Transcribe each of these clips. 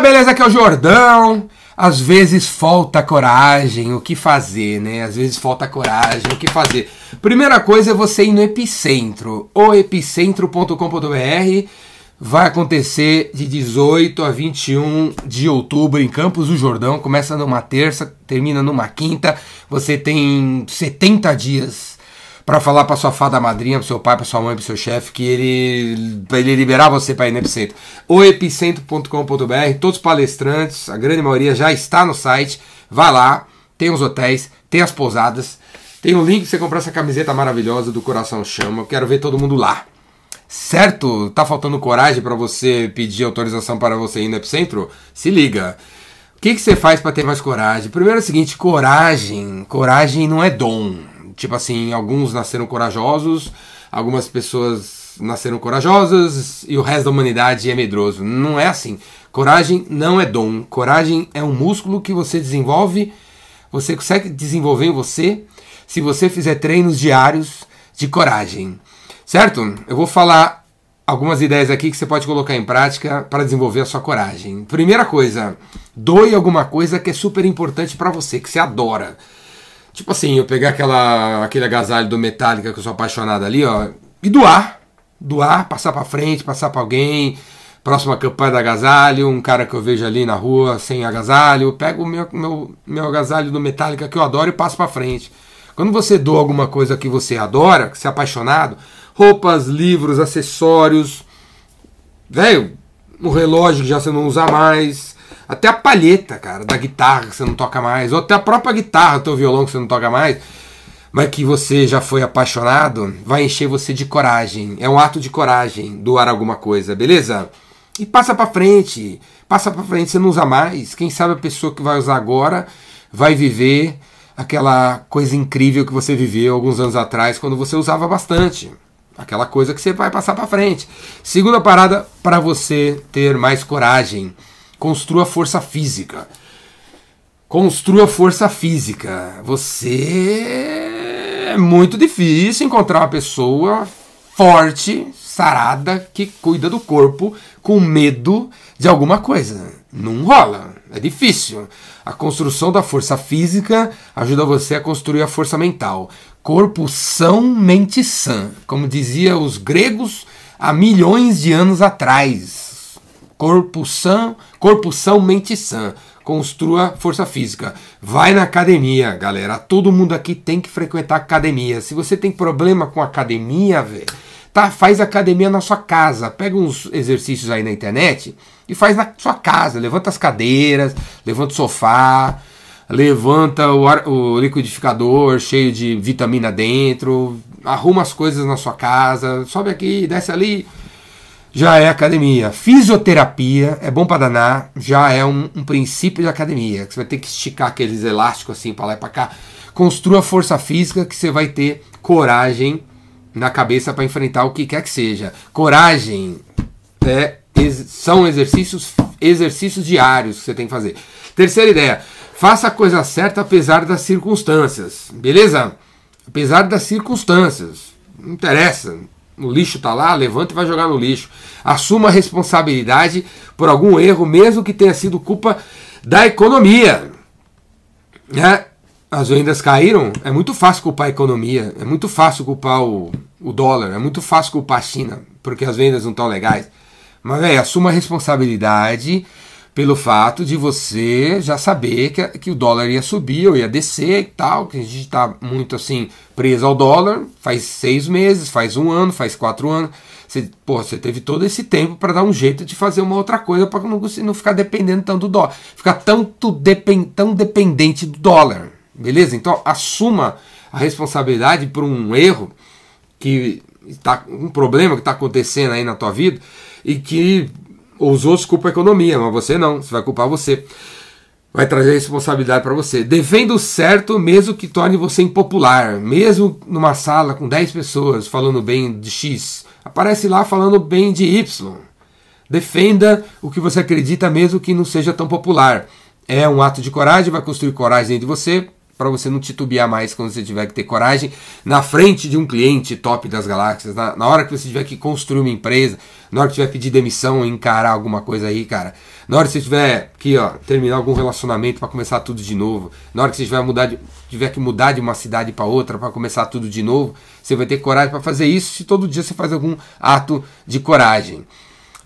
Beleza? Aqui é o Jordão. Às vezes falta coragem, o que fazer, né? Às vezes falta coragem, o que fazer. Primeira coisa é você ir no Epicentro, o epicentro.com.br. Vai acontecer de 18 a 21 de outubro em Campos do Jordão. Começa numa terça, termina numa quinta. Você tem 70 dias para falar para sua fada madrinha, para seu pai, para sua mãe, para seu chefe, que ele para ele liberar você para ir no Epicentro. O epicentro.com.br, todos os palestrantes, a grande maioria já está no site. Vai lá, tem os hotéis, tem as pousadas, tem o um link para você comprar essa camiseta maravilhosa do Coração Chama. Eu quero ver todo mundo lá. Certo? Tá faltando coragem para você pedir autorização para você ir no Epicentro? Se liga. O que, que você faz para ter mais coragem? Primeiro é o seguinte, coragem, coragem não é dom tipo assim, alguns nasceram corajosos, algumas pessoas nasceram corajosas e o resto da humanidade é medroso. Não é assim. Coragem não é dom. Coragem é um músculo que você desenvolve, você consegue desenvolver em você se você fizer treinos diários de coragem. Certo? Eu vou falar algumas ideias aqui que você pode colocar em prática para desenvolver a sua coragem. Primeira coisa, doe alguma coisa que é super importante para você, que você adora. Tipo assim, eu pegar aquela, aquele agasalho do Metallica que eu sou apaixonado ali, ó, e doar. Doar, passar para frente, passar para alguém. Próxima campanha da agasalho, um cara que eu vejo ali na rua sem agasalho, pego o meu, meu, meu agasalho do Metallica que eu adoro e passo para frente. Quando você doa alguma coisa que você adora, que você é apaixonado, roupas, livros, acessórios, velho, o relógio que já você não usa mais, até a palheta, cara, da guitarra que você não toca mais, ou até a própria guitarra, teu violão que você não toca mais, mas que você já foi apaixonado, vai encher você de coragem. É um ato de coragem doar alguma coisa, beleza? E passa para frente. Passa para frente, você não usa mais. Quem sabe a pessoa que vai usar agora vai viver aquela coisa incrível que você viveu alguns anos atrás quando você usava bastante. Aquela coisa que você vai passar para frente. Segunda parada para você ter mais coragem Construa força física. Construa força física. Você é muito difícil encontrar uma pessoa forte, sarada, que cuida do corpo com medo de alguma coisa. Não rola. É difícil. A construção da força física ajuda você a construir a força mental. Corpo são, mente sã. Como dizia os gregos há milhões de anos atrás. Corpo sã, corpo são, mente sã. Construa força física. Vai na academia, galera. Todo mundo aqui tem que frequentar academia. Se você tem problema com academia, velho, tá, faz academia na sua casa. Pega uns exercícios aí na internet e faz na sua casa. Levanta as cadeiras, levanta o sofá, levanta o, ar, o liquidificador cheio de vitamina dentro, arruma as coisas na sua casa, sobe aqui, desce ali já é academia. Fisioterapia é bom para danar, já é um, um, princípio de academia. Que você vai ter que esticar aqueles elásticos assim para lá e para cá. Construa força física que você vai ter coragem na cabeça para enfrentar o que quer que seja. Coragem é, são exercícios exercícios diários que você tem que fazer. Terceira ideia: faça a coisa certa apesar das circunstâncias. Beleza? Apesar das circunstâncias. Não interessa o lixo está lá, levanta e vai jogar no lixo. Assuma a responsabilidade por algum erro, mesmo que tenha sido culpa da economia. Né? As vendas caíram, é muito fácil culpar a economia, é muito fácil culpar o, o dólar, é muito fácil culpar a China, porque as vendas não estão legais. Mas, velho, assuma a responsabilidade pelo fato de você já saber que, que o dólar ia subir ou ia descer e tal, que a gente está muito assim preso ao dólar faz seis meses, faz um ano, faz quatro anos. Você, porra, você teve todo esse tempo para dar um jeito de fazer uma outra coisa para não, não ficar dependendo tanto do dólar, ficar tanto depend, tão dependente do dólar, beleza? Então assuma a responsabilidade por um erro que está um problema que está acontecendo aí na tua vida e que os outros culpam a economia, mas você não, você vai culpar você. Vai trazer responsabilidade para você. Defenda o certo, mesmo que torne você impopular. Mesmo numa sala com 10 pessoas falando bem de X, aparece lá falando bem de Y. Defenda o que você acredita, mesmo que não seja tão popular. É um ato de coragem, vai construir coragem dentro de você. Para você não titubear mais quando você tiver que ter coragem na frente de um cliente top das galáxias, na, na hora que você tiver que construir uma empresa, na hora que tiver que pedir demissão, encarar alguma coisa aí, cara. Na hora que você tiver que ó, terminar algum relacionamento para começar tudo de novo, na hora que você tiver, mudar de, tiver que mudar de uma cidade para outra para começar tudo de novo, você vai ter coragem para fazer isso se todo dia você faz algum ato de coragem.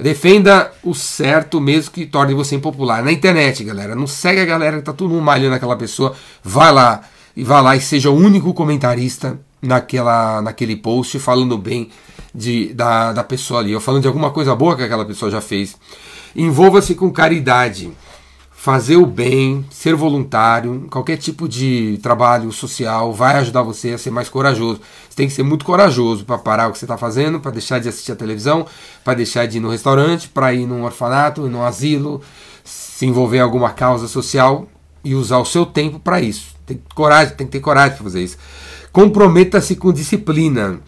Defenda o certo mesmo que torne você impopular. Na internet, galera. Não segue a galera que tá todo mundo malhando aquela pessoa. Vai lá e vá lá e seja o único comentarista naquela, naquele post falando bem de, da, da pessoa ali. Ou falando de alguma coisa boa que aquela pessoa já fez. Envolva-se com caridade fazer o bem, ser voluntário, qualquer tipo de trabalho social vai ajudar você a ser mais corajoso. Você tem que ser muito corajoso para parar o que você está fazendo, para deixar de assistir a televisão, para deixar de ir no restaurante, para ir num orfanato, num asilo, se envolver em alguma causa social e usar o seu tempo para isso. Tem coragem, tem que ter coragem para fazer isso. Comprometa-se com disciplina.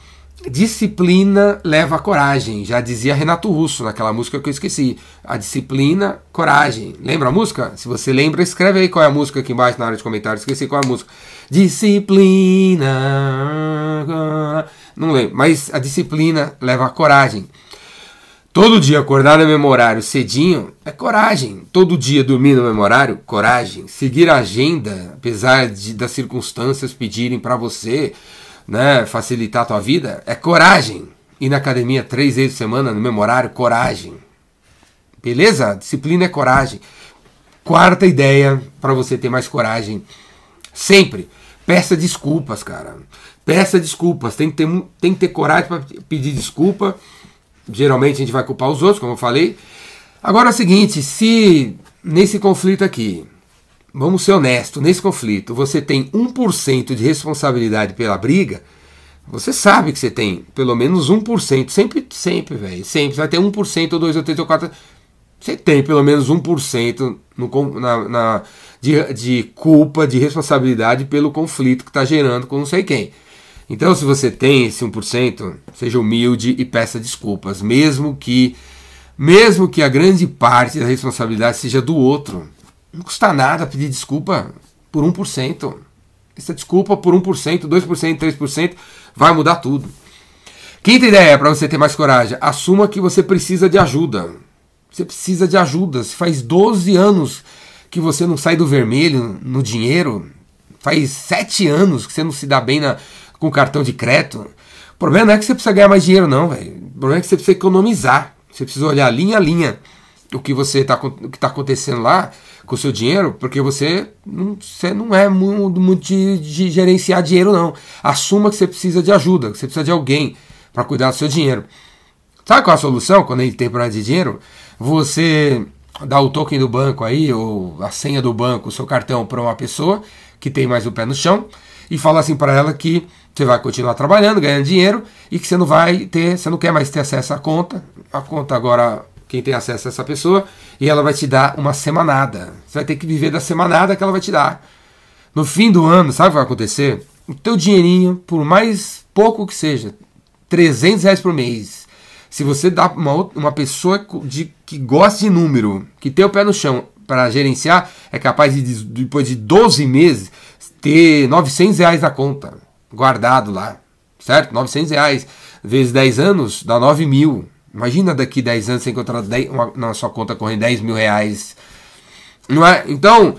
Disciplina leva coragem, já dizia Renato Russo naquela música que eu esqueci. A disciplina, coragem. Lembra a música? Se você lembra, escreve aí qual é a música aqui embaixo na área de comentários. Esqueci qual é a música. Disciplina. Não lembro, mas a disciplina leva coragem. Todo dia acordar no mesmo horário cedinho é coragem. Todo dia dormir no mesmo horário, coragem. Seguir a agenda, apesar de, das circunstâncias pedirem para você né, facilitar a tua vida, é coragem. Ir na academia três vezes por semana no mesmo horário, coragem. Beleza? Disciplina é coragem. Quarta ideia para você ter mais coragem. Sempre peça desculpas, cara. Peça desculpas. Tem que ter, tem que ter coragem para pedir desculpa. Geralmente a gente vai culpar os outros, como eu falei. Agora é o seguinte: se nesse conflito aqui vamos ser honestos, nesse conflito você tem 1% de responsabilidade pela briga, você sabe que você tem pelo menos 1%, sempre, sempre, velho, sempre, vai ter 1% ou 2 ou 3 ou 4, você tem pelo menos 1% no, na, na, de, de culpa, de responsabilidade pelo conflito que está gerando com não sei quem. Então, se você tem esse 1%, seja humilde e peça desculpas, mesmo que mesmo que a grande parte da responsabilidade seja do outro. Não custa nada pedir desculpa por 1%. Essa desculpa por 1%, 2%, 3% vai mudar tudo. Quinta ideia para você ter mais coragem: assuma que você precisa de ajuda. Você precisa de ajuda. Se faz 12 anos que você não sai do vermelho no dinheiro, faz 7 anos que você não se dá bem na, com cartão de crédito. O problema não é que você precisa ganhar mais dinheiro, não, velho. O problema é que você precisa economizar. Você precisa olhar linha a linha o que você está tá acontecendo lá com o seu dinheiro, porque você não, você não é muito, muito de, de, gerenciar dinheiro, não. Assuma que você precisa de ajuda, que você precisa de alguém para cuidar do seu dinheiro. Sabe qual é a solução quando ele tem problema de dinheiro? Você dá o token do banco aí, ou a senha do banco, o seu cartão para uma pessoa que tem mais o pé no chão e fala assim para ela que você vai continuar trabalhando, ganhando dinheiro e que você não vai ter, você não quer mais ter acesso à conta. A conta agora quem tem acesso a essa pessoa, e ela vai te dar uma semanada. Você vai ter que viver da semanada que ela vai te dar. No fim do ano, sabe o que vai acontecer? O teu dinheirinho, por mais pouco que seja, 300 reais por mês, se você dá uma, uma pessoa de, que gosta de número, que tem o pé no chão para gerenciar, é capaz de, depois de 12 meses, ter 900 reais na conta, guardado lá, certo? 900 reais vezes 10 anos dá 9 mil. Imagina daqui 10 anos você encontrar 10, uma, na sua conta correndo 10 mil reais. Não é? Então,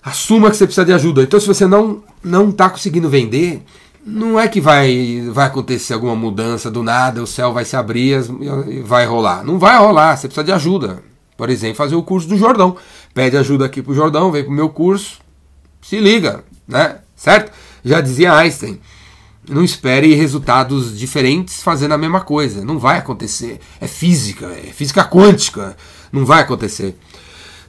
assuma que você precisa de ajuda. Então, se você não não está conseguindo vender, não é que vai, vai acontecer alguma mudança do nada, o céu vai se abrir e vai rolar. Não vai rolar, você precisa de ajuda. Por exemplo, fazer o curso do Jordão. Pede ajuda aqui pro Jordão, vem pro meu curso, se liga, né? Certo? Já dizia Einstein. Não espere resultados diferentes fazendo a mesma coisa. Não vai acontecer. É física, é física quântica. Não vai acontecer.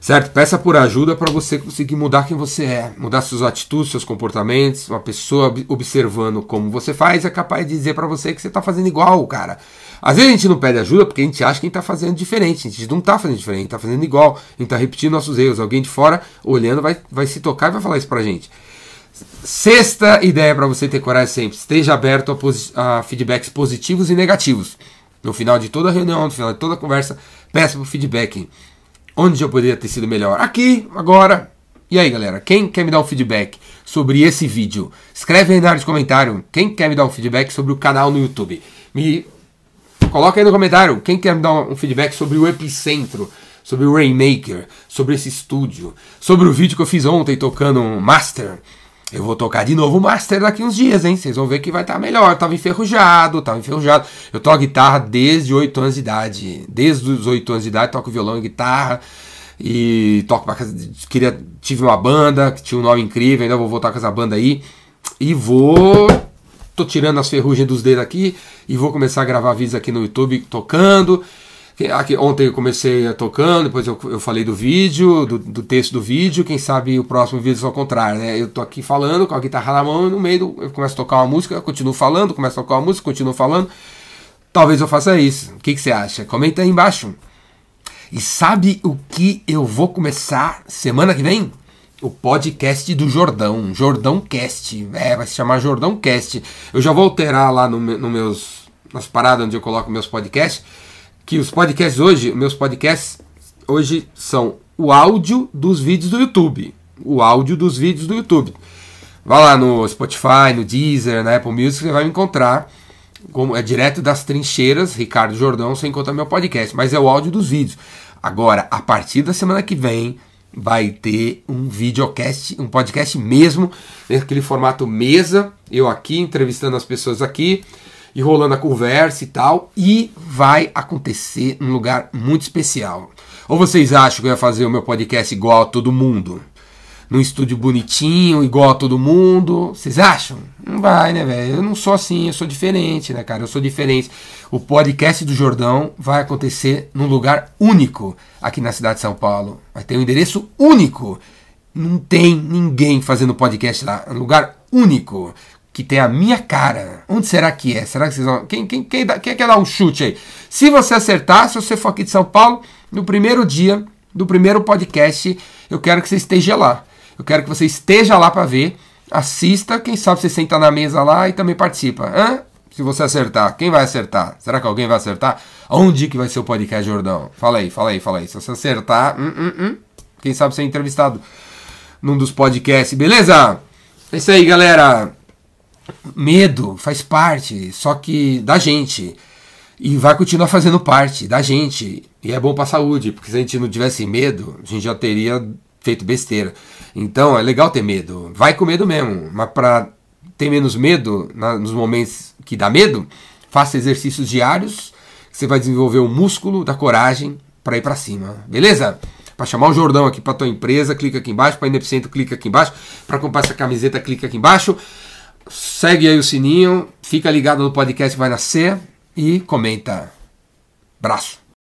Certo? Peça por ajuda para você conseguir mudar quem você é, mudar suas atitudes, seus comportamentos. Uma pessoa observando como você faz é capaz de dizer para você que você está fazendo igual, cara. Às vezes a gente não pede ajuda porque a gente acha que a gente está fazendo diferente. A gente não está fazendo diferente, está fazendo igual. A gente está repetindo nossos erros. Alguém de fora olhando vai, vai se tocar e vai falar isso para a gente. Sexta ideia para você ter coragem sempre: esteja aberto a, a, feedbacks positivos e negativos. No final de toda reunião, no final de toda conversa, peça por feedback. Onde eu poderia ter sido melhor? Aqui, agora. E aí, galera, quem quer me dar um feedback sobre esse vídeo? Escreve aí na área de comentário. Quem quer me dar um feedback sobre o canal no YouTube? Me coloca aí no comentário. Quem quer me dar um feedback sobre o Epicentro? Sobre o Rainmaker? Sobre esse estúdio? Sobre o vídeo que eu fiz ontem tocando um Master? Eu vou tocar de novo o Master daqui uns dias, hein? Vocês vão ver que vai estar tá melhor. Eu tava enferrujado, tava enferrujado. Eu toco guitarra desde 8 anos de idade. Desde os 8 anos de idade, toco violão e guitarra. E toco pra casa. Queria, tive uma banda que tinha um nome incrível, ainda vou voltar com essa banda aí. E vou. Tô tirando as ferrugens dos dedos aqui e vou começar a gravar vídeos aqui no YouTube tocando. Aqui, ontem eu comecei tocando, depois eu, eu falei do vídeo, do, do, texto do vídeo. Quem sabe o próximo vídeo é ao contrário, né? Eu tô aqui falando com a guitarra na mão e no meio eu começo a tocar uma música, continuo falando, começo a tocar uma música, continuo falando. Talvez eu faça isso. O que, que você acha? Comenta aí embaixo. E sabe o que eu vou começar semana que vem? O podcast do Jordão, Jordão Cast. É, vai se chamar Jordão Cast. Eu já vou alterar lá no, no meus, nas paradas onde eu coloco meus podcasts que os podcasts hoje, meus podcasts hoje são o áudio dos vídeos do YouTube. O áudio dos vídeos do YouTube. Vá lá no Spotify, no Deezer, na Apple Music, você vai me encontrar. Como é direto das trincheiras, Ricardo Jordão, você encontra meu podcast, mas é o áudio dos vídeos. Agora, a partir da semana que vem, vai ter um videocast, um podcast mesmo, naquele formato mesa, eu aqui entrevistando as pessoas aqui e rolando a conversa e tal, e vai acontecer num lugar muito especial. Ou vocês acham que eu ia fazer o meu podcast igual a todo mundo? Num estúdio bonitinho, igual a todo mundo? Vocês acham? Não vai, né, velho? Eu não sou assim, eu sou diferente, né, cara? Eu sou diferente. O podcast do Jordão vai acontecer num lugar único aqui na cidade de São Paulo. Vai ter um endereço único. Não tem ninguém fazendo podcast lá. É um lugar único que tem a minha cara. Onde será que é? Será que vocês vão. Quem, quem, quem, dá, quem quer dar um chute aí? Se você acertar, se você for aqui de São Paulo, no primeiro dia do primeiro podcast, eu quero que você esteja lá. Eu quero que você esteja lá para ver. Assista, quem sabe você senta na mesa lá e também participa. Hã? Se você acertar, quem vai acertar? Será que alguém vai acertar? Onde que vai ser o podcast, Jordão? Fala aí, fala aí, fala aí. Se você acertar, hum, hum, hum, quem sabe ser entrevistado num dos podcasts, beleza? É isso aí, galera. Medo faz parte, só que da gente. E vai continuar fazendo parte da gente. E é bom para a saúde, porque se a gente não tivesse medo, a gente já teria feito besteira. Então é legal ter medo. Vai com medo mesmo. Mas para ter menos medo na, nos momentos que dá medo, faça exercícios diários. Você vai desenvolver o músculo da coragem para ir para cima. Beleza? Para chamar o Jordão aqui para tua empresa, clica aqui embaixo. Para Epicentro, clica aqui embaixo. Para comprar essa camiseta, clica aqui embaixo. Segue aí o sininho, fica ligado no podcast que vai nascer e comenta. Braço.